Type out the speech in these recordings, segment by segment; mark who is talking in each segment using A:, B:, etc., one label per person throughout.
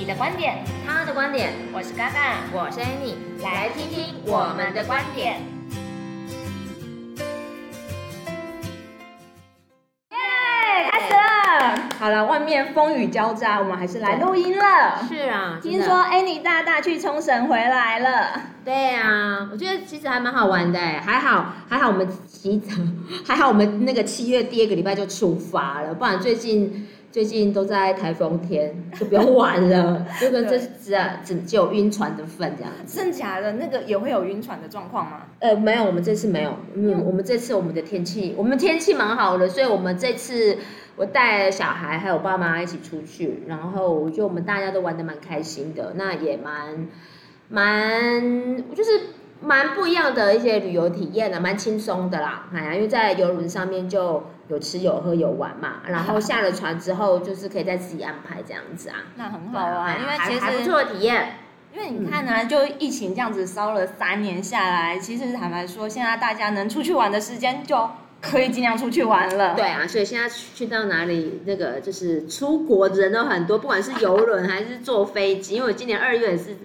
A: 你的观点，
B: 他的观点，
A: 我是嘎嘎，
B: 我是 Annie，
A: 来听听我们的观点。耶，开始了！好了，外面风雨交加，我们还是来录音了。
B: 是啊，
A: 听说 Annie 大大去冲绳回来了。
B: 对啊，我觉得其实还蛮好玩的，还好还好我们提早，还好我们那个七月第二个礼拜就出发了，不然最近。最近都在台风天，就不用玩了，就跟这只啊只只有晕船的份这样子。
A: 真假的？那个也会有晕船的状况吗？
B: 呃，没有，我们这次没有。嗯，我们这次我们的天气，我们天气蛮好的，所以我们这次我带小孩还有爸妈一起出去，然后我觉得我们大家都玩的蛮开心的，那也蛮蛮就是。蛮不一样的一些旅游体验的，蛮轻松的啦。哎呀，因为在游轮上面就有吃有喝有玩嘛，然后下了船之后就是可以再自己安排这样子啊。
A: 那很好啊，因为其实
B: 还不错的体验。
A: 因为你看呢、啊，就疫情这样子烧了三年下来，其实坦白说，现在大家能出去玩的时间就可以尽量出去玩了。
B: 对啊，所以现在去到哪里，那个就是出国的人都很多，不管是游轮还是坐飞机，因为我今年二月也是。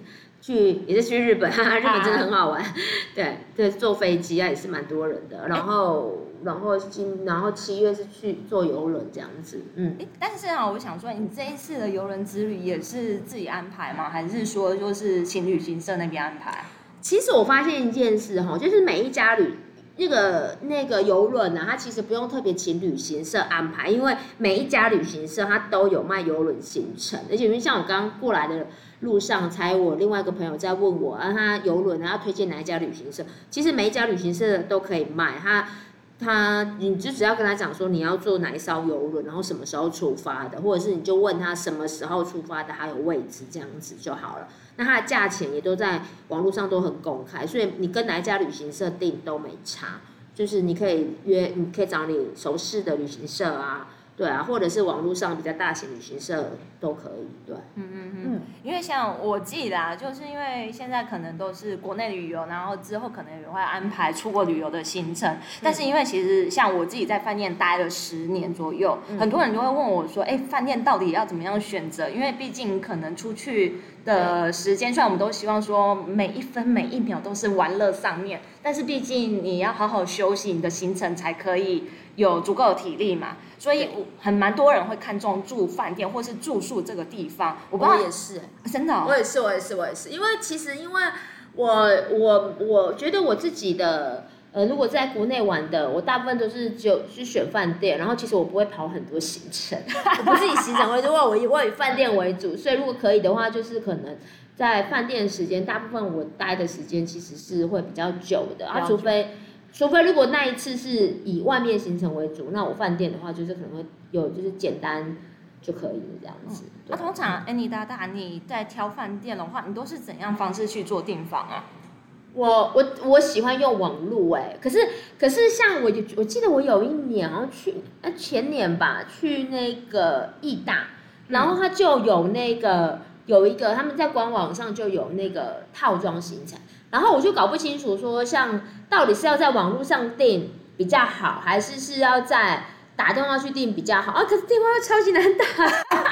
B: 去也是去日本，哈哈，日本真的很好玩，啊、对对，坐飞机啊也是蛮多人的，然后然后今然后七月是去坐游轮这样子，嗯，
A: 但是啊，我想说，你这一次的游轮之旅也是自己安排吗？还是说就是请旅行社那边安排？
B: 其实我发现一件事哈，就是每一家旅那个那个游轮呢，它其实不用特别请旅行社安排，因为每一家旅行社它都有卖游轮行程，而且因为像我刚过来的。路上才我另外一个朋友在问我，啊，他游轮然后推荐哪一家旅行社？其实每一家旅行社都可以卖，他他你就只要跟他讲说你要坐哪一艘游轮，然后什么时候出发的，或者是你就问他什么时候出发的，还有位置这样子就好了。那它的价钱也都在网络上都很公开，所以你跟哪一家旅行社订都没差，就是你可以约，你可以找你熟悉的旅行社啊。对啊，或者是网络上比较大型旅行社都可以，对。
A: 嗯嗯嗯。因为像我记得啊，就是因为现在可能都是国内旅游，然后之后可能也会安排出国旅游的行程。嗯、但是因为其实像我自己在饭店待了十年左右，嗯、很多人就会问我说：“哎，饭店到底要怎么样选择？”因为毕竟可能出去的时间，虽然我们都希望说每一分每一秒都是玩乐上面，但是毕竟你要好好休息，你的行程才可以。有足够的体力嘛？所以很蛮多人会看重住饭店或是住宿这个地方。我
B: 也是，
A: 真的、哦，
B: 我也是，我也是，我也是。因为其实，因为我我我觉得我自己的呃，如果在国内玩的，我大部分都是就去选饭店，然后其实我不会跑很多行程，我不是以行程为主，我以我以饭店为主。所以如果可以的话，就是可能在饭店的时间，大部分我待的时间其实是会比较久的啊，除非。除非如果那一次是以外面行程为主，那我饭店的话就是可能会有就是简单就可以这样子。那、
A: 嗯啊、通常 Annie 大大你在挑饭店的话，你都是怎样方式去做订房啊？
B: 我我我喜欢用网络哎、欸，可是可是像我我记得我有一年好像去啊前年吧去那个义大，然后他就有那个有一个他们在官网上就有那个套装行程。然后我就搞不清楚，说像到底是要在网络上订比较好，还是是要在打电话去订比较好啊？可是电话又超级难打，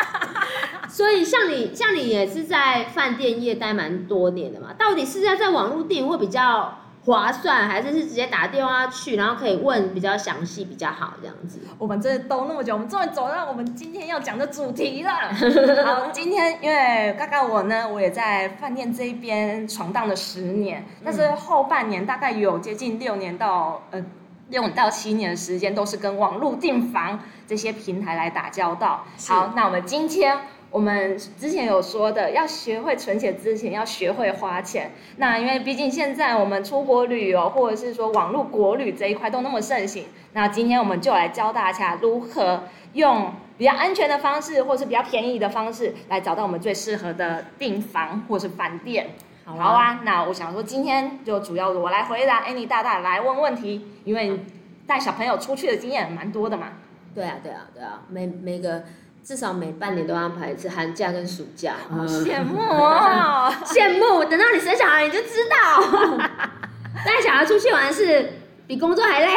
B: 所以像你像你也是在饭店业待蛮多年的嘛，到底是要在网络订会比较划算，还是是直接打电话去，然后可以问比较详细比较好这样子。
A: 我们这兜那么久，我们终于走到我们今天要讲的主题了。好，今天因为刚刚我呢，我也在饭店这一边闯荡了十年，但是后半年大概有接近六年到呃六到七年的时间，都是跟网络订房这些平台来打交道。好，那我们今天。我们之前有说的，要学会存钱之前，要学会花钱。那因为毕竟现在我们出国旅游，或者是说网络国旅这一块都那么盛行，那今天我们就来教大家如何用比较安全的方式，或是比较便宜的方式，来找到我们最适合的订房或是饭店。好啊，好啊，那我想说今天就主要我来回答，Annie 大大来问问题，因为带小朋友出去的经验蛮多的嘛。
B: 对啊，对啊，对啊，每每个。至少每半年都安排一次寒假跟暑假，
A: 好羡慕哦，
B: 羡慕！等到你生小孩你就知道，带小孩出去玩是比工作还累。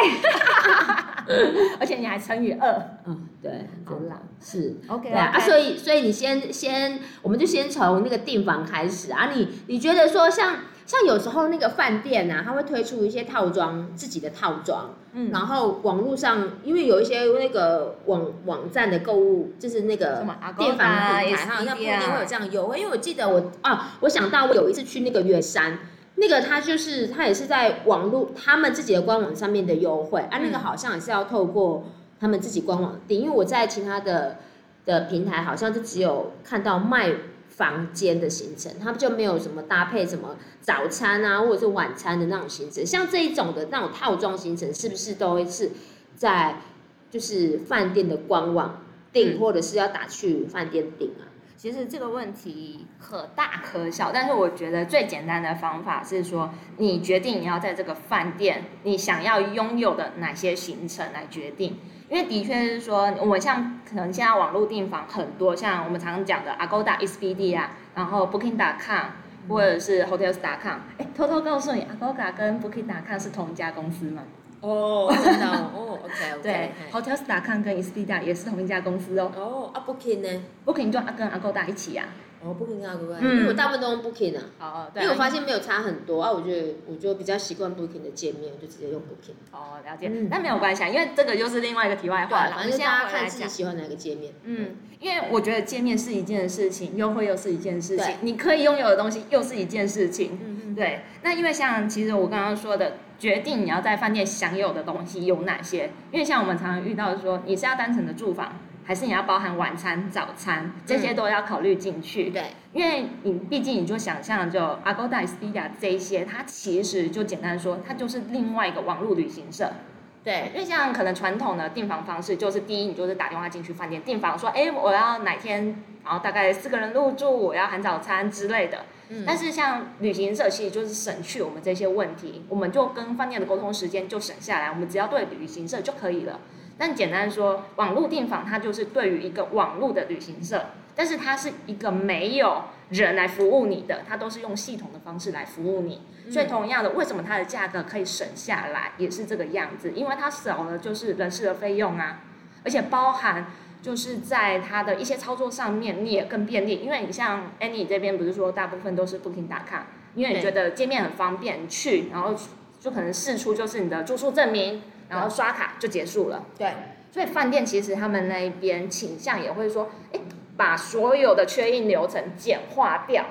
A: 而且你还乘以二。
B: 嗯，对，
A: 好啦，
B: 是
A: OK
B: 对啊，啊，所以所以你先先，我们就先从那个订房开始啊。你你觉得说像像有时候那个饭店啊，他会推出一些套装，自己的套装，嗯，然后网络上因为有一些那个网网站的购物，就是那个电房的平台，好像不一定会有这样优惠。因为我记得我啊，我想到我有一次去那个月山。那个他就是他也是在网络他们自己的官网上面的优惠啊，那个好像也是要透过他们自己官网订，因为我在其他的的平台好像就只有看到卖房间的行程，他们就没有什么搭配什么早餐啊或者是晚餐的那种行程，像这一种的那种套装行程，是不是都会是在就是饭店的官网订，或者是要打去饭店订啊？
A: 其实这个问题可大可小，但是我觉得最简单的方法是说，你决定你要在这个饭店，你想要拥有的哪些行程来决定。因为的确是说，我们像可能现在网络订房很多，像我们常常讲的 Agoda、Expedia 啊，然后 Booking. dot com 或者是 Hotels. dot com。哎，偷偷告诉你，Agoda 跟 Booking. dot com 是同一家公司吗？
B: 哦，真的哦，OK OK。
A: 对，Hotels.com 跟 Expedia 也是同一家公司哦。
B: 哦，啊 Booking 呢
A: ？Booking 就跟 Agoda 一起呀。
B: 哦，Booking 跟 Agoda，因为我大部分都用 Booking 啊。哦对。因为我发现没有差很多啊，我觉得我就比较习惯 Booking 的界面，我就直接用 Booking。
A: 哦，了解。那没有关系，啊因为这个又是另外一个题外话了。
B: 反正大家看自己喜欢哪个界面。
A: 嗯，因为我觉得界面是一件事情，优惠又是一件事情，你可以拥有的东西又是一件事情。嗯嗯。对，那因为像其实我刚刚说的。决定你要在饭店享有的东西有哪些？因为像我们常常遇到的说，你是要单纯的住房，还是你要包含晚餐、早餐，这些都要考虑进去。对，因为你毕竟你就想象就 Agoda、Expedia 这一些，它其实就简单说，它就是另外一个网络旅行社。对，因为像可能传统的订房方式，就是第一，你就是打电话进去饭店订房，说，哎，我要哪天，然后大概四个人入住，我要含早餐之类的。但是像旅行社，其实就是省去我们这些问题，我们就跟饭店的沟通时间就省下来，我们只要对旅行社就可以了。但简单说，网络订房它就是对于一个网络的旅行社，但是它是一个没有人来服务你的，它都是用系统的方式来服务你。所以同样的，为什么它的价格可以省下来，也是这个样子，因为它少了就是人事的费用啊，而且包含。就是在它的一些操作上面，你也更便利，因为你像 Annie 这边不是说大部分都是 Booking.com，因为你觉得界面很方便去，然后就可能试出就是你的住宿证明，然后刷卡就结束了。对，所以饭店其实他们那一边倾向也会说，哎，把所有的缺印流程简化掉，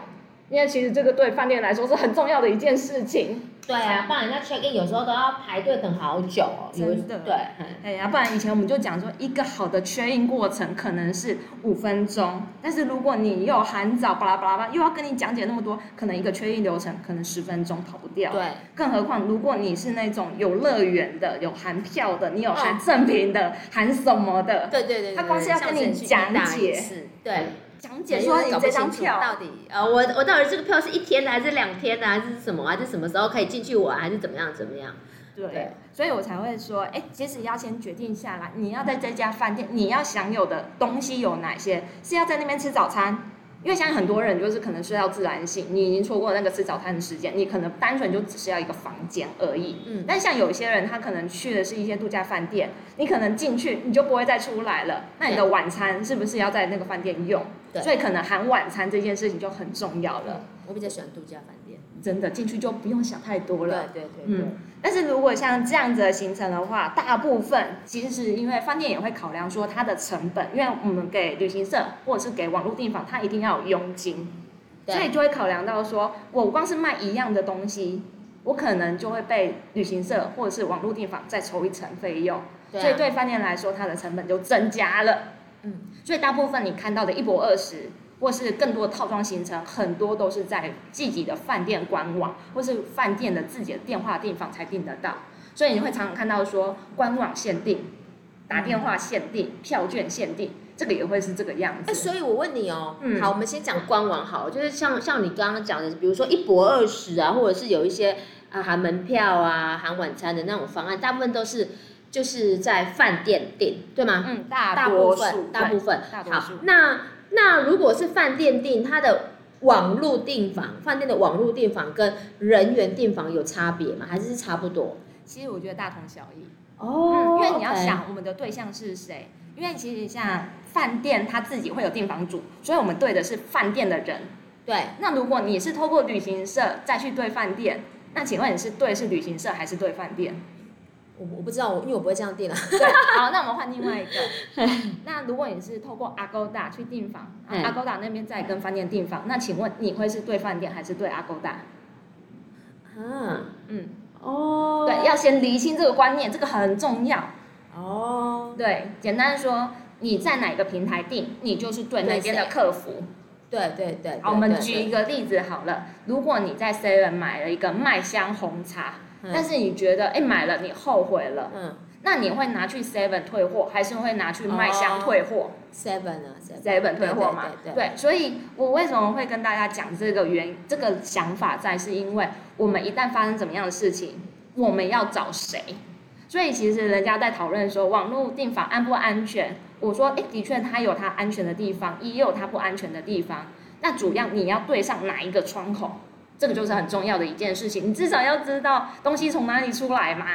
A: 因为其实这个对饭店来说是很重要的一件事情。
B: 对啊，不然人家 check in 有时候都要排队等好久哦。
A: 真的。对，哎呀，不然以前我们就讲说，一个好的 check in 过程可能是五分钟，但是如果你又含早巴拉巴拉巴，又要跟你讲解那么多，可能一个 check in 流程可能十分钟跑不掉。对。更何况如果你是那种有乐园的、有含票的、你有含赠品的、含什么的？
B: 对对对。
A: 他光是要跟你讲解。对。讲解说你这张票
B: 到底呃，我我到底这个票是一天的还是两天的还是什么还是什么时候可以进去玩还是怎么样怎么样？
A: 对，对所以我才会说，哎，其实要先决定下来，你要在这家饭店你要享有的东西有哪些？是要在那边吃早餐？因为像很多人就是可能睡到自然醒，你已经错过那个吃早餐的时间，你可能单纯就只是要一个房间而已。嗯。但像有些人他可能去的是一些度假饭店，你可能进去你就不会再出来了，那你的晚餐是不是要在那个饭店用？对。所以可能含晚餐这件事情就很重要了。
B: 我比较喜欢度假饭店，
A: 真的进去就不用想太多了。
B: 对对对，对。嗯。
A: 但是如果像这样子的行程的话，大部分其实是因为饭店也会考量说它的成本，因为我们给旅行社或者是给网络订房，它一定要有佣金，所以就会考量到说，我光是卖一样的东西，我可能就会被旅行社或者是网络订房再抽一层费用，所以对饭店来说，它的成本就增加了。嗯，所以大部分你看到的一博二十。或是更多的套装行程，很多都是在自己的饭店官网，或是饭店的自己的电话订房才订得到。所以你会常常看到说官网限定、打电话限定、票券限定，这个也会是这个样子。
B: 哎，所以我问你哦，嗯，好，我们先讲官网好，就是像像你刚刚讲的，比如说一博二十啊，或者是有一些啊含门票啊、含晚餐的那种方案，大部分都是就是在饭店订，对吗？
A: 嗯，大
B: 部分，大部分。好，那。那如果是饭店订，它的网络订房，饭店的网络订房跟人员订房有差别吗？还是是差不多？
A: 其实我觉得大同小异。
B: 哦、
A: 嗯，因为你要想我们的对象是谁，因为其实像饭店他自己会有订房主，所以我们对的是饭店的人。
B: 对，
A: 那如果你是透过旅行社再去对饭店，那请问你是对是旅行社还是对饭店？
B: 我我不知道，我因为我不会这样订了。
A: 对，好，那我们换另外一个。那如果你是透过 Agoda 去订房，Agoda 那边再跟饭店订房，那请问你会是对饭店还是对 Agoda？
B: 嗯
A: 嗯，
B: 哦，
A: 对，要先厘清这个观念，这个很重要。
B: 哦，
A: 对，简单说，你在哪个平台订，你就是对那边的客服。
B: 对对对。
A: 好，我们举一个例子好了，如果你在 Seven 买了一个麦香红茶。但是你觉得，哎，买了你后悔了，嗯，那你会拿去 Seven 退货，还是会拿去麦香退货
B: ？Seven 啊
A: ，Seven。退货嘛，对，所以我为什么会跟大家讲这个原这个想法在，是因为我们一旦发生怎么样的事情，我们要找谁？所以其实人家在讨论说网络订房安不安全，我说，哎，的确它有它安全的地方，也有它不安全的地方，那主要你要对上哪一个窗口？这个就是很重要的一件事情，你至少要知道东西从哪里出来嘛。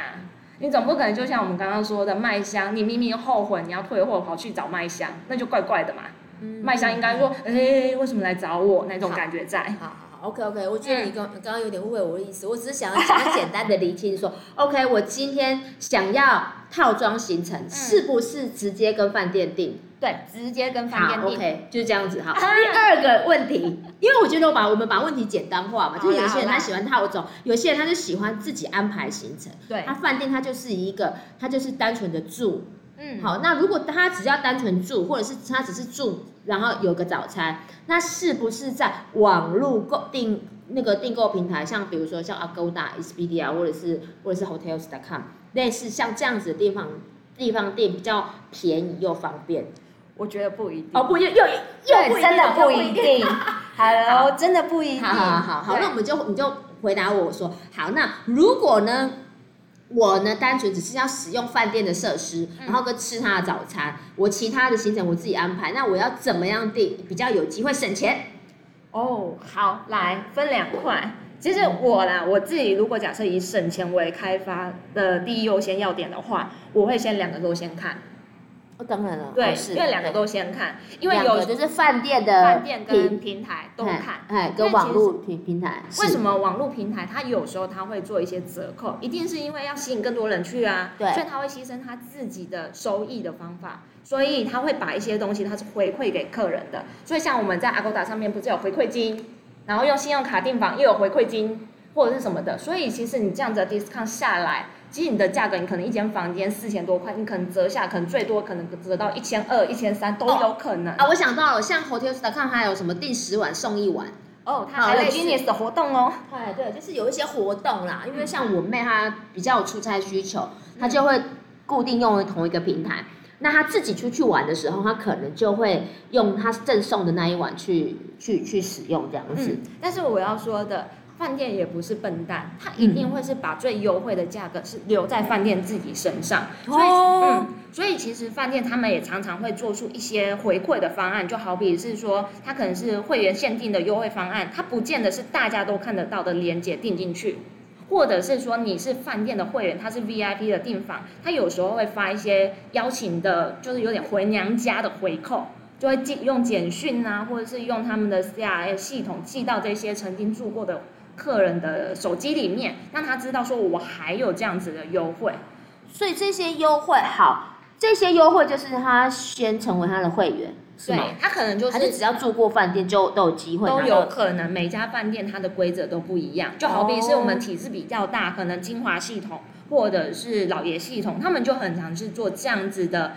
A: 你总不可能就像我们刚刚说的麦香，你明明后悔你要退货，跑去找麦香，那就怪怪的嘛。嗯、麦香应该说，哎，为什么来找我？那种感觉在。好好好，OK OK，我觉得你刚刚刚有点误会我的意思，我只是想要想简单的厘清说，OK，我今天想要套装行程，嗯、是不是直接跟饭店订？对，直接跟饭店订。OK，就是这样子哈。第二个问题，因为我觉得我把我们把问题简单化嘛，就是有些人他喜欢套装，有些人他就喜欢自己安排行程。对，他饭店他就是一个，他就是单纯的住。嗯，好，那如果他只要单纯住，或者是他只是住，然后有个早餐，那是不是在网络购订那个订购平台，像比如说像 Agoda、Expedia 或者是或者是 Hotels.com，类似像这样子的地方地方订比较便宜又方便？我觉得不一定哦，不又又又 真的不一定，Hello，真的不一定。好好好好，那我们就你就回答我说，好，那如果呢，我呢单纯只是要使用饭店的设施，然后跟吃他的早餐，我其他的行程我自己安排，那我要怎么样定比较有机会省钱？哦，好，来分两块。其实我啦，我自己如果假设以省钱为开发的第一优先要点的话，我会先两个都先看。哦，当然了，对，因为两个都先看，因为有就是饭店的饭店跟平台都看，哎，跟网络平平台。为什么网络平台它有时候它会做一些折扣？一定是因为要吸引更多人去啊，对，所以他会牺牲他自己的收益的方法，所以他会把一些东西它是回馈给客人的。所以像我们在 Agoda 上面不是有回馈金，然后用信用卡订房又有回馈金或者是什么的，所以其实你这样子的 discount 下来。其实你的价格，你可能一间房间四千多块，你可能折下，可能最多可能折到一千二、一千三都有可能。啊，我想到了，像 Hotels.com 还有什么订十晚送一晚？哦，它还有 Genius 的活动哦。哎，对，就是有一些活动啦。因为像我妹她比较有出差需求，她就会固定用同一个平台。那她自己出去玩的时候，她可能就会用她赠送的那一晚去去去使用这样子。但是我要说的。饭店也不是笨蛋，他一定会是把最优惠的价格是留在饭店自己身上。所以，嗯，所以其实饭店他们也常常会做出一些回馈的方案，就好比是说，他可能是会员限定的优惠方案，他不见得是大家都看得到的链接订进去，或者是说你是饭店的会员，他是 VIP 的订房，他有时候会发一些邀请的，就是有点回娘家的回扣，就会寄用简讯啊，或者是用他们的 CRM 系统寄到这些曾经住过的。客人的手机里面，让他知道说我还有这样子的优惠，所以这些优惠好，这些优惠就是他先成为他的会员，是吗？他可能就是，还是只要住过饭店就都有机会，都有可能。每家饭店它的规则都不一样，就好比是我们体制比较大，可能金华系统或者是老爷系统，他们就很常是做这样子的。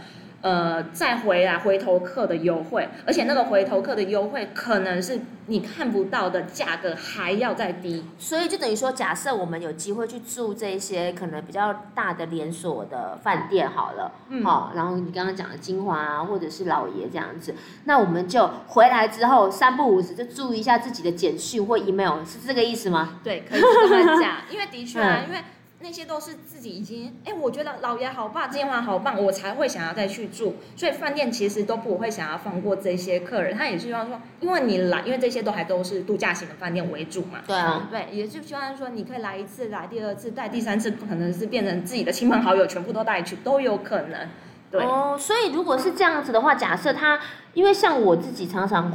A: 呃，再回来回头客的优惠，而且那个回头客的优惠可能是你看不到的价格还要再低，所以就等于说，假设我们有机会去住这些可能比较大的连锁的饭店好了，嗯，好，然后你刚刚讲的金华啊，或者是老爷这样子，那我们就回来之后三不五时就注意一下自己的简讯或 email，是这个意思吗？对，可以这么讲，因为的确啊，嗯、因为。那些都是自己已经，哎，我觉得老爷好棒，今晚好棒，我才会想要再去住。所以饭店其实都不会想要放过这些客人，他也是希望说，因为你来，因为这些都还都是度假型的饭店为主嘛。
B: 对啊，
A: 对，也就希望说，你可以来一次，来第二次，带第三次，可能是变成自己的亲朋好友全部都带去，都有可能。对
B: 哦，所以如果是这样子的话，假设他，因为像我自己常常。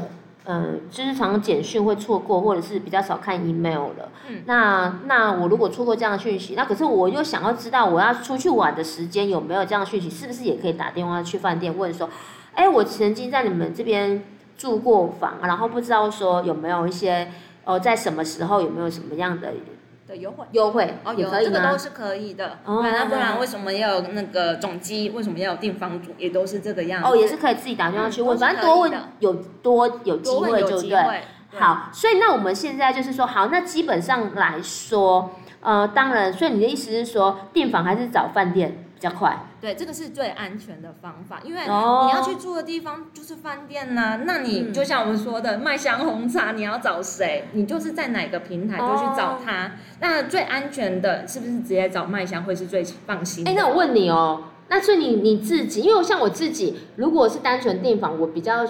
B: 嗯，就是常常简讯会错过，或者是比较少看 email 了。嗯，那那我如果错过这样的讯息，那可是我又想要知道我要出去玩的时间有没有这样的讯息，是不是也可以打电话去饭店问说，哎，我曾经在你们这边住过房，然后不知道说有没有一些，呃，在什么时候有没有什么样的。
A: 优惠
B: 优惠
A: 哦，有这个都是可以的。哦，那不然为什么要那个总机？为什么要订房主？也都是这个样子。
B: 哦，也是可以自己打电话去问，反正多问有多有机会就对。好，所以那我们现在就是说，好，那基本上来说，呃，当然，所以你的意思是说，订房还是找饭店比较快？
A: 对，这个是最安全的方法，因为你要去住的地方就是饭店呐、啊。那你就像我们说的，麦香红茶，你要找谁？你就是在哪个平台就去找他。那最安全的是不是直接找麦香会是最放心？
B: 哎，那我问你哦，那所以你你自己，因为像我自己，如果是单纯订房，我比较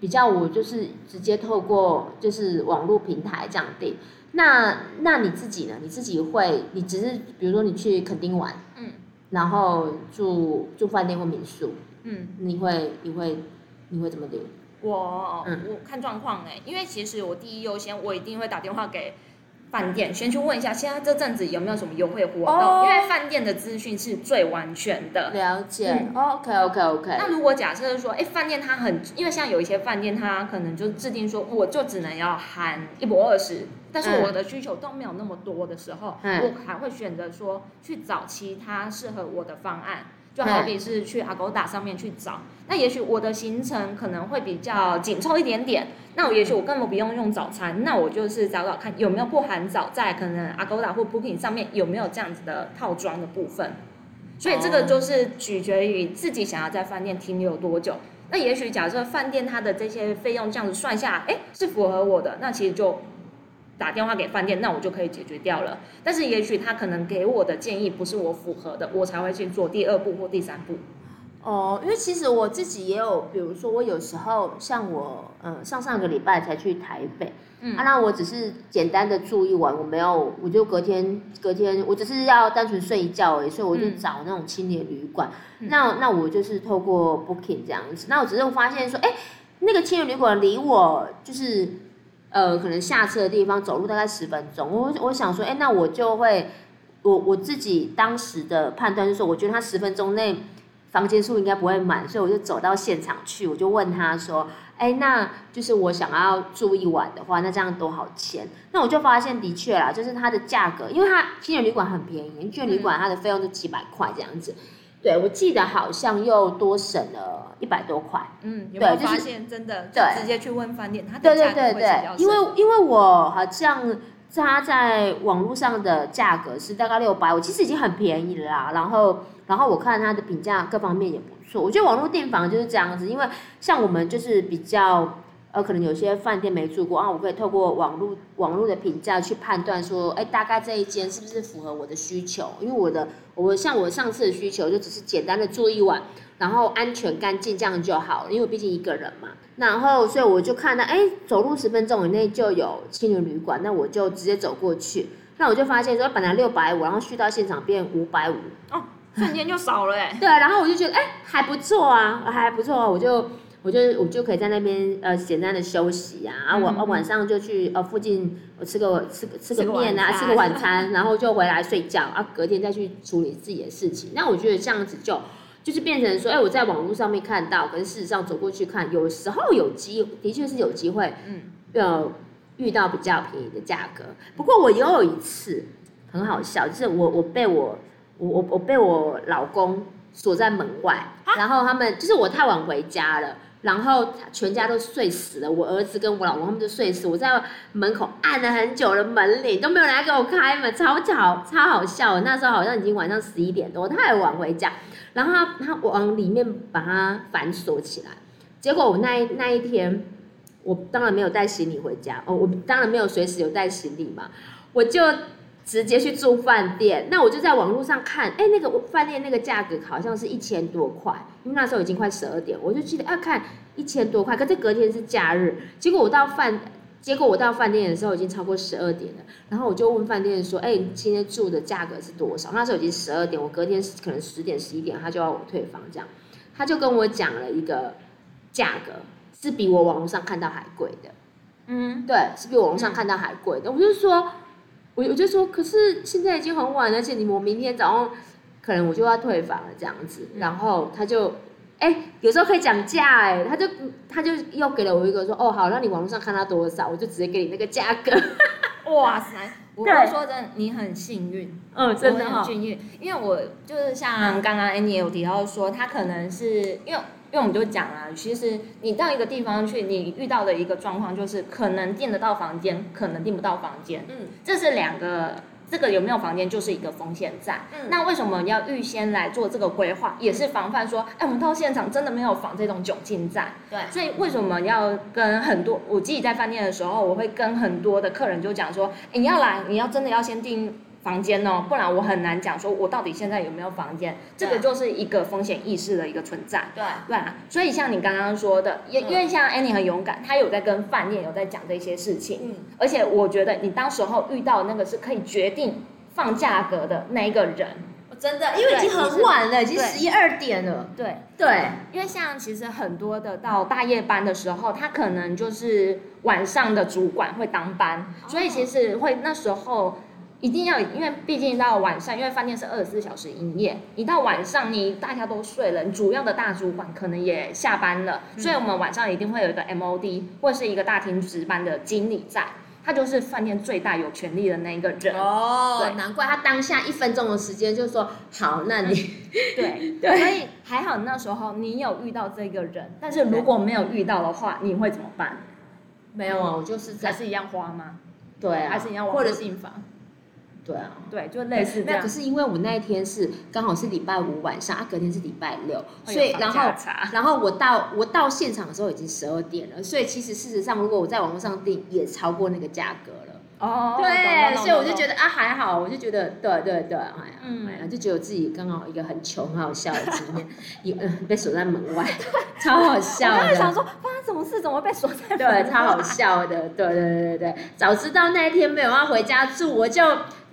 B: 比较，我就是直接透过就是网络平台这样订。那那你自己呢？你自己会，你只是比如说你去垦丁玩，嗯。然后住住饭店或民宿，嗯，你会你会你会怎么留？
A: 我、嗯、我看状况哎，因为其实我第一优先，我一定会打电话给饭店，先去问一下现在这阵子有没有什么优惠活动，哦、因为饭店的资讯是最完全的。
B: 了解、，OK OK OK。
A: 那如果假设说，哎，饭店它很，因为像有一些饭店，它可能就制定说，我就只能要含一泊二十。但是我的需求都没有那么多的时候，嗯、我还会选择说去找其他适合我的方案，就好比是去 Agoda 上面去找。那也许我的行程可能会比较紧凑一点点，那我也许我根本不用用早餐，那我就是找找看有没有不含早，在可能 Agoda 或 Booking 上面有没有这样子的套装的部分。所以这个就是取决于自己想要在饭店停留多久。那也许假设饭店它的这些费用这样子算下来，哎，是符合我的，那其实就。打电话给饭店，那我就可以解决掉了。但是也许他可能给我的建议不是我符合的，我才会去做第二步或第三步。
B: 哦，因为其实我自己也有，比如说我有时候像我，嗯，上上个礼拜才去台北，嗯，啊，那我只是简单的住一晚，我没有，我就隔天隔天，我只是要单纯睡一觉而已，所以我就找那种青年旅馆。嗯、那那我就是透过 Booking 这样子，那我只是发现说，哎，那个青年旅馆离我就是。呃，可能下车的地方走路大概十分钟。我我想说，哎，那我就会，我我自己当时的判断就是说，我觉得他十分钟内房间数应该不会满，所以我就走到现场去，我就问他说，哎，那就是我想要住一晚的话，那这样多少钱？那我就发现的确啦，就是它的价格，因为它青年旅馆很便宜，青年旅馆它的费用就几百块这样子。对，我记得好像又多省了一百多块。嗯，有没有发现
A: 真的？对，直接去问饭店，他的价格会比较省。
B: 因为因为我好像他在网络上的价格是大概六百，我其实已经很便宜了啦。然后然后我看他的评价各方面也不错。我觉得网络订房就是这样子，因为像我们就是比较。呃，可能有些饭店没住过啊，我可以透过网络网络的评价去判断说，哎，大概这一间是不是符合我的需求？因为我的我像我上次的需求就只是简单的住一晚，然后安全干净这样就好了，因为我毕竟一个人嘛。然后所以我就看到，哎，走路十分钟以内就有青年旅馆，那我就直接走过去。那我就发现说，本来六百五，然后去到现场变五百五，
A: 哦，瞬间就少了 哎。
B: 对啊，然后我就觉得，哎，还不错啊，还不错啊，我就。我就我就可以在那边呃简单的休息呀，啊，我、嗯、晚上就去呃附近我吃个吃个吃个面啊，吃个晚餐，然后就回来睡觉啊，隔天再去处理自己的事情。那我觉得这样子就就是变成说，哎，我在网络上面看到，可是事实上走过去看，有时候有机的确是有机会，嗯，呃遇到比较便宜的价格。不过我也有一次很好笑，就是我我被我我我我被我老公锁在门外，然后他们就是我太晚回家了。然后全家都睡死了，我儿子跟我老公他们就睡死，我在门口按了很久的门铃，都没有人来给我开门，超巧超好笑。那时候好像已经晚上十一点多，太晚回家，然后他他往里面把它反锁起来。结果我那一那一天，我当然没有带行李回家，哦，我当然没有随时有带行李嘛，我就直接去住饭店。那我就在网络上看，哎，那个饭店那个价格好像是一千多块，因为那时候已经快十二点，我就记得要看一千多块。可是隔天是假日，结果我到饭，结果我到饭店的时候已经超过十二点了。然后我就问饭店说，哎，你今天住的价格是多少？那时候已经十二点，我隔天可能十点十一点，他就要我退房这样。他就跟我讲了一个价格，是比我网络上看到还贵的。嗯，对，是比网络上看到还贵的。我就说，我我就说，可是现在已经很晚了，而且你我明天早上可能我就要退房了这样子。然后他就，哎，有时候可以讲价，哎，他就他就又给了我一个说，哦，好，那你网络上看他多少，我就直接给你那个价格。
A: 哇塞，我说真的，你很幸运，
B: 嗯，真的
A: 很幸运，因为我就是像刚刚 Annie 也有提到说，他可能是因为。因为我们就讲啊，其实你到一个地方去，你遇到的一个状况就是可能订得到房间，可能订不到房间。嗯，这是两个，这个有没有房间就是一个风险在。嗯，那为什么要预先来做这个规划，也是防范说，哎，我们到现场真的没有房这种窘境在。对，所以为什么要跟很多我自己在饭店的时候，我会跟很多的客人就讲说，哎，你要来，你要真的要先订。房间哦，不然我很难讲说，我到底现在有没有房间？这个就是一个风险意识的一个存在。对对啊，所以像你刚刚说的，因因为像 Annie 很勇敢，她有在跟饭店有在讲这些事情。嗯，而且我觉得你当时候遇到那个是可以决定放价格的那一个人，
B: 真的，因为已经很晚了，已经十一二点了。
A: 对
B: 对，
A: 对，因为像其实很多的到大夜班的时候，他可能就是晚上的主管会当班，所以其实会那时候。一定要，因为毕竟到晚上，因为饭店是二十四小时营业，一到晚上你大家都睡了，你主要的大主管可能也下班了，嗯、所以我们晚上一定会有一个 MOD 或是一个大厅值班的经理在，他就是饭店最大有权力的那一个人。
B: 哦，对难怪他当下一分钟的时间就说好，那你、嗯、
A: 对 对，所以还好那时候你有遇到这个人，但是如果没有遇到的话，你会怎么办？
B: 没有啊，我就是
A: 还是一样花吗？
B: 对、啊，
A: 还是一样或者订房。
B: 对啊，
A: 对，就类似这样。
B: 可是因为我那一天是刚好是礼拜五晚上，啊，隔天是礼拜六，所以然后然后我到我到现场的时候已经十二点了，所以其实事实上，如果我在网络上订，也超过那个价格了。哦，对，所以我就觉得啊还好，我就觉得对对对，哎呀，嗯，哎呀，就觉得我自己刚好一个很穷很好笑的经验，一嗯被锁在门外，超好笑的。
A: 我想说发生什么事，怎么会被锁在门
B: 外？对，超好笑的，对对对对对，早知道那一天没有要回家住，我就。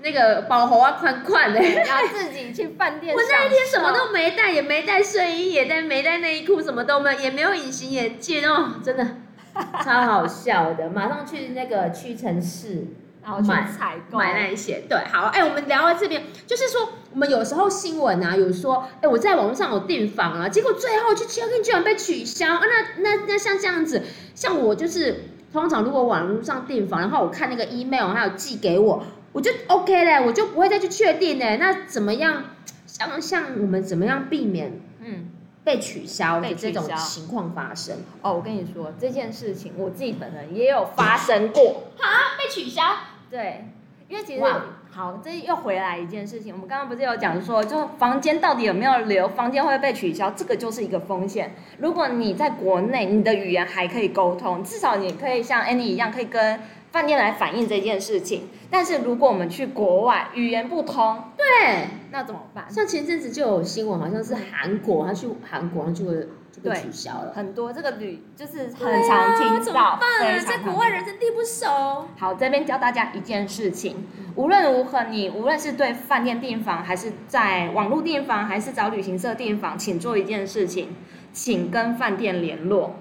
B: 那个保护啊，款款的，
A: 然后自己去饭店。
B: 我那一天什么都没带，也没带睡衣，也带没带内衣裤，什么都没有，也没有隐形眼镜哦，真的 超好笑的。马上去那个屈臣氏，
A: 然后去采购
B: 买那一些。对，好，哎，我们聊到这边，就是说我们有时候新闻啊，有说，哎，我在网络上有订房啊，结果最后去 check in 居然被取消啊，那那那像这样子，像我就是通常如果网络上订房，然后我看那个 email 还有寄给我。我就 OK 嘞，我就不会再去确定嘞。那怎么样？像像我们怎么样避免嗯被取消的这种情况发生？
A: 哦，我跟你说这件事情，我自己本人也有发生过。
B: 啊，被取消？
A: 对，因为其实好，这又回来一件事情。我们刚刚不是有讲说，就房间到底有没有留？房间会不会被取消？这个就是一个风险。如果你在国内，你的语言还可以沟通，至少你可以像 Annie 一样，可以跟。饭店来反映这件事情，但是如果我们去国外，语言不通，
B: 对，
A: 那怎么办？
B: 像前阵子就有新闻，好像是韩国，他去韩国就会就被取消了，
A: 很多这个旅就是很常听到，啊、怎么办？
B: 在国外人生地不熟。
A: 好，这边教大家一件事情，无论如何，你无论是对饭店订房，还是在网络订房，还是找旅行社订房，请做一件事情，请跟饭店联络。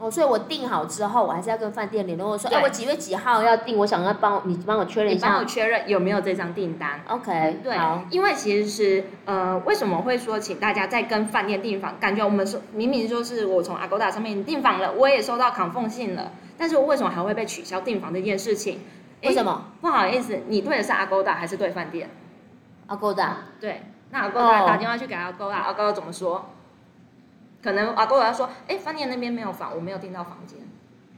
B: 哦，所以我订好之后，我还是要跟饭店联络，我说，哎对，我几月几号要订，我想要帮你帮我确认一下，
A: 帮我确认有没有这张订单。
B: OK，
A: 对，因为其实是呃，为什么会说请大家在跟饭店订房？感觉我们说明明说是我从 Agoda 上面订房了，我也收到 confirm 信了，但是我为什么还会被取消订房这件事情？
B: 为什么？
A: 不好意思，你对的是 Agoda 还是对饭店
B: ？Agoda，
A: 对，那 Agoda 打电话去给 Agoda，Agoda、oh. 怎么说？可能阿哥我要说，哎，饭店那边没有房，我没有订到房间。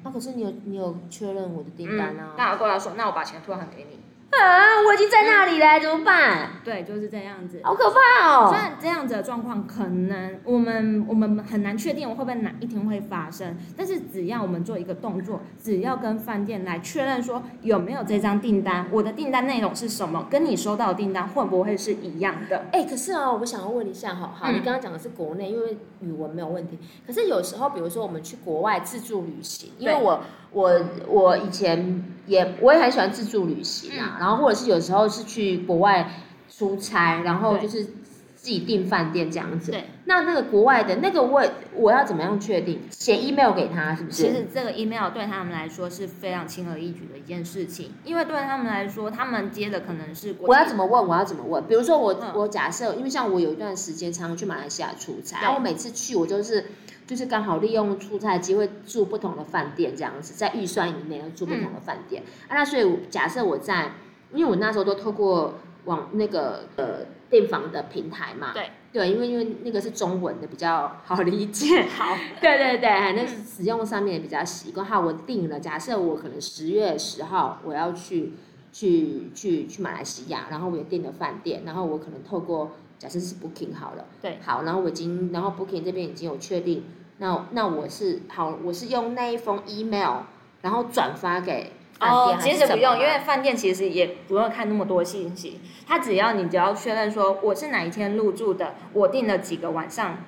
B: 那、可是你有你有确认我的订单啊？
A: 那阿哥来说，那我把钱退还给你。
B: 啊，我已经在那里了，怎么办？
A: 对，就是这样子，
B: 好可怕哦。
A: 虽然这样子的状况可能我们我们很难确定会不会哪一天会发生，但是只要我们做一个动作，只要跟饭店来确认说有没有这张订单，我的订单内容是什么，跟你收到的订单会不会是一样的？
B: 哎，可是哦，我想要问一下哈，好，你刚刚讲的是国内，因为语文没有问题。可是有时候，比如说我们去国外自助旅行，因为我我我以前也我也很喜欢自助旅行啊，然后或者是有时候是去国外。出差，然后就是自己订饭店这样子。对，那那个国外的那个我我要怎么样确定？写 email 给他是不是？
A: 其实这个 email 对他们来说是非常轻而易举的一件事情，因为对他们来说，他们接的可能是国。
B: 我要怎么问？我要怎么问？比如说我、嗯、我假设，因为像我有一段时间常常去马来西亚出差，然后我每次去我就是就是刚好利用出差机会住不同的饭店这样子，在预算以内住不同的饭店。嗯、啊，那所以假设我在，因为我那时候都透过。网那个呃订房的平台嘛，
A: 对
B: 对，因为因为那个是中文的比较好理解，
A: 好，
B: 对对对，那使用上面也比较习惯。好，我订了，假设我可能十月十号我要去去去去马来西亚，然后我也订了饭店，然后我可能透过假设是 Booking 好了，
A: 对，
B: 好，然后我已经然后 Booking 这边已经有确定，那那我是好，我是用那一封 email，然后转发给。
A: 哦，其实不用，因为饭店其实也不用看那么多信息，他只要你只要确认说我是哪一天入住的，我订了几个晚上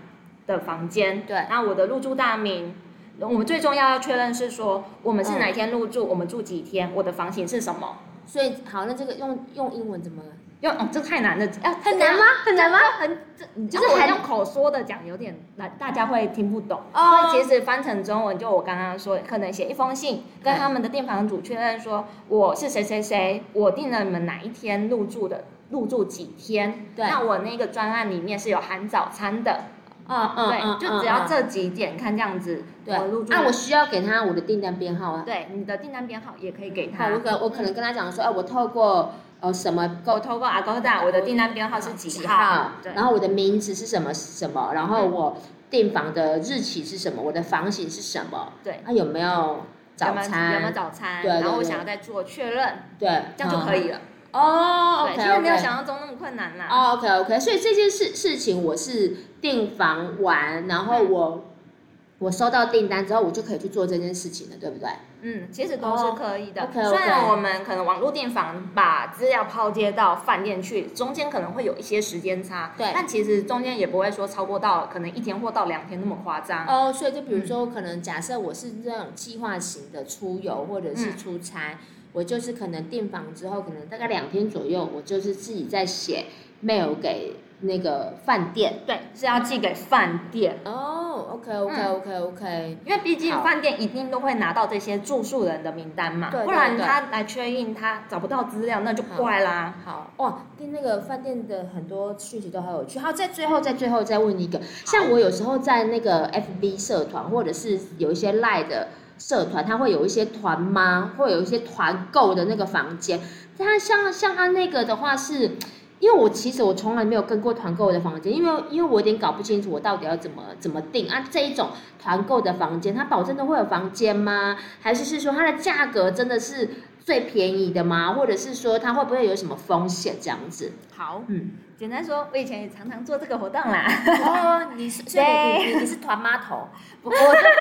A: 的房间，对，然后我的入住大名，我们最重要要确认是说我们是哪一天入住，嗯、我们住几天，我的房型是什么。所以好，那这个用用英文怎么？
B: 用哦，这太难了，
A: 啊，很难吗？很难吗？很，这就是很用口说的讲有点难，大家会听不懂。哦。所以其实翻成中文，就我刚刚说，可能写一封信，跟他们的订房主确认说，我是谁谁谁，我订了你们哪一天入住的，入住几天。对。那我那个专案里面是有含早餐的。嗯嗯。对，就只要这几点，看这样子。对。
B: 那我需要给他我的订单编号啊。
A: 对，你的订单编号也可以给他。
B: 我可我可能跟他讲说，哎，我透过。哦，什么？
A: 我透过 Agoda，我的订单编号是几号？
B: 对。然后我的名字是什么？什么？然后我订房的日期是什么？我的房型是什么？
A: 对。
B: 那有没有早餐？
A: 有没有早餐？对。然后我想要再做确认。
B: 对。
A: 这样就可以了。
B: 哦。
A: 对，其实没有想象中那么困难啦。
B: 哦，OK，OK。所以这件事事情，我是订房完，然后我我收到订单之后，我就可以去做这件事情了，对不对？
A: 嗯，其实都是可以的。Oh, okay, okay. 虽然我们可能网络订房把资料抛接到饭店去，中间可能会有一些时间差，对，但其实中间也不会说超过到可能一天或到两天那么夸张。
B: 哦，oh, 所以就比如说，可能假设我是这种计划型的出游或者是出差，嗯、我就是可能订房之后，可能大概两天左右，我就是自己在写 mail 给。那个饭店
A: 对，是要寄给饭店
B: 哦。OK OK OK OK，
A: 因为毕竟饭店一定都会拿到这些住宿人的名单嘛，不然他来确认他找不到资料，那就怪啦。
B: 好哇，订那个饭店的很多讯息都很有趣。好，在最后在最后再问一个，像我有时候在那个 FB 社团或者是有一些 Line 的社团，他会有一些团吗？会有一些团购的那个房间，他像像他那个的话是。因为我其实我从来没有跟过团购的房间，因为因为我有点搞不清楚我到底要怎么怎么定啊。这一种团购的房间，它保证都会有房间吗？还是是说它的价格真的是最便宜的吗？或者是说它会不会有什么风险这样子？
A: 好，嗯，简单说，我以前也常常做这个活动啦。
B: 哦，你是所以你是团妈头，
A: 我是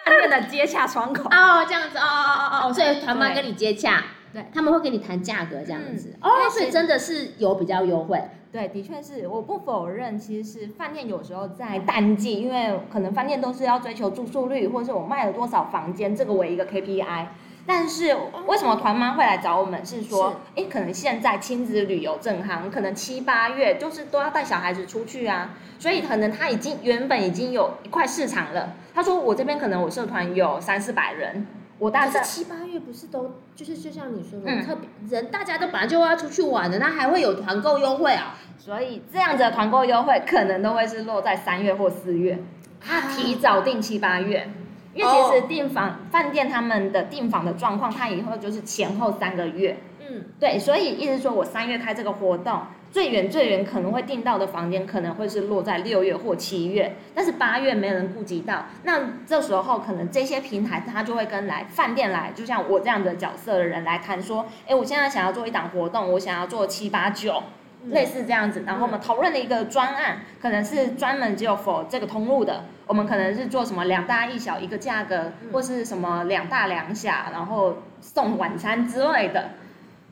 A: 饭店的接洽窗口。
B: 哦，这样子，哦哦哦哦，所以团妈跟你接洽。对，他们会跟你谈价格这样子，嗯、哦，所以真的是有比较优惠。
A: 对，的确是，我不否认，其实是饭店有时候在淡季，因为可能饭店都是要追求住宿率，或者是我卖了多少房间这个为一个 KPI。但是为什么团妈会来找我们？是说，哎，可能现在亲子旅游正行，可能七八月就是都要带小孩子出去啊，所以可能他已经原本已经有一块市场了。他说，我这边可能我社团有三四百人。我大概
B: 七八月不是都就是就像你说的，嗯、特别人大家都本来就要出去玩的，那还会有团购优惠啊？
A: 所以这样子的团购优惠可能都会是落在三月或四月，他提早定七八月，因为其实订房饭店他们的订房的状况，他以后就是前后三个月。嗯，对，所以意思说我三月开这个活动，最远最远可能会订到的房间，可能会是落在六月或七月，但是八月没人顾及到，那这时候可能这些平台他就会跟来饭店来，就像我这样的角色的人来谈说，哎，我现在想要做一档活动，我想要做七八九，类似这样子，然后我们讨论了一个专案，可能是专门只有 for 这个通路的，我们可能是做什么两大一小一个价格，或是什么两大两小，然后送晚餐之类的，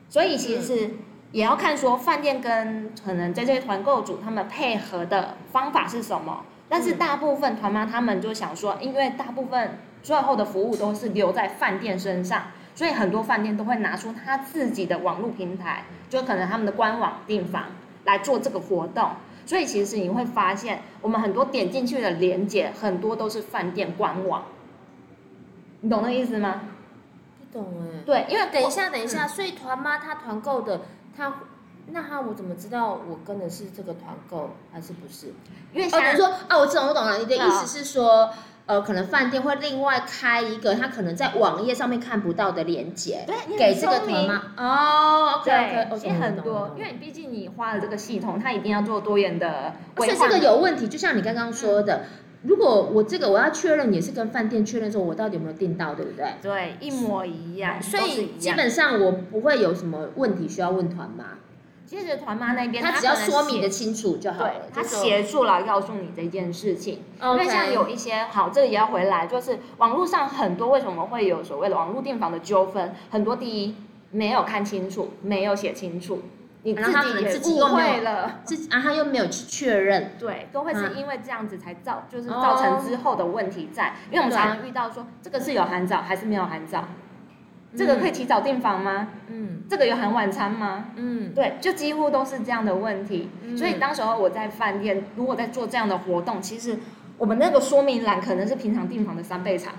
A: 所以其实。也要看说饭店跟可能这些团购组他们配合的方法是什么，但是大部分团妈他们就想说，因为大部分最后的服务都是留在饭店身上，所以很多饭店都会拿出他自己的网络平台，就可能他们的官网订房来做这个活动，所以其实你会发现，我们很多点进去的连接很多都是饭店官网，你懂那意思吗？
B: 不懂哎。
A: 对，因为
B: 等一下等一下，所以团妈她团购的。她，那她我怎么知道我跟的是这个团购还是不是？因为想说啊，我懂我懂了，你的意思是说，呃，可能饭店会另外开一个他可能在网页上面看不到的链接，对，给这个团吗？哦
A: ，ok ok 很多，因为毕竟你花了这个系统，它一定要做多元的。
B: 而且这个有问题，就像你刚刚说的。如果我这个我要确认，也是跟饭店确认说，我到底有没有订到，对不对？
A: 对，一模一样。
B: 所以基本上我不会有什么问题需要问团妈。
A: 其实团妈那边
B: 他只要说明的清楚就好了，
A: 他协助来告诉你这件事情。因为像有一些好，这个也要回来，就是网络上很多为什么会有所谓的网络订房的纠纷？很多第一没有看清楚，没有写清楚。你自己也误会了，
B: 自己啊，他又没有去确认，
A: 对，都会是因为这样子才造，就是造成之后的问题在。因为我们常常遇到说，这个是有含早还是没有含早？这个可以提早订房吗？嗯，这个有含晚餐吗？嗯，对，就几乎都是这样的问题。所以当时候我在饭店，如果在做这样的活动，其实我们那个说明栏可能是平常订房的三倍长。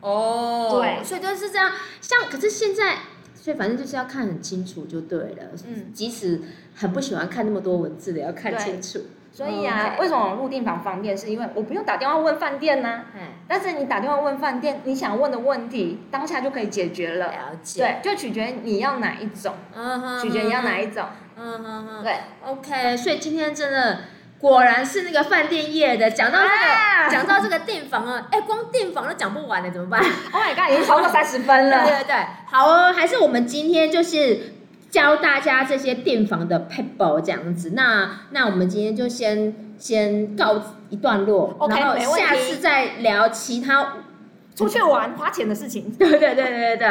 B: 哦，对，所以就是这样。像可是现在。所以反正就是要看很清楚就对了，嗯，即使很不喜欢看那么多文字的，要看清楚。
A: 所以啊，Okay. 为什么网络订房方便？是因为我不用打电话问饭店呢、啊？嗯，但是你打电话问饭店，你想问的问题当下就可以解决了。
B: 了解。
A: 对，就取决你要哪一种。嗯哼。取决你要哪一种。嗯哼哼。对。
B: OK，所以今天真的。果然是那个饭店业的，讲到这个，啊、讲到这个订房啊，哎，光订房都讲不完了，怎么办
A: ？Oh my god，已经超过三十分了。
B: 对对对，好哦，还是我们今天就是教大家这些订房的 p e p l e 这样子。那那我们今天就先先告一段落，okay, 然后下次再聊其他。
A: 出去玩花钱的事情，
B: 对对对对对，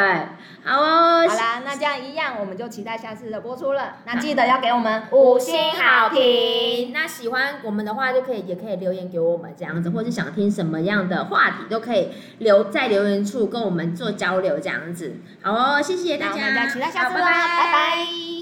B: 好哦，
A: 好啦，那这样一样，我们就期待下次的播出了。那记得要给我们五星好评。
B: 那喜欢我们的话，就可以也可以留言给我们这样子，或是想听什么样的话题，都可以留在留言处跟我们做交流这样子。好哦，谢谢大家，
A: 期待下次啦，拜拜。拜拜。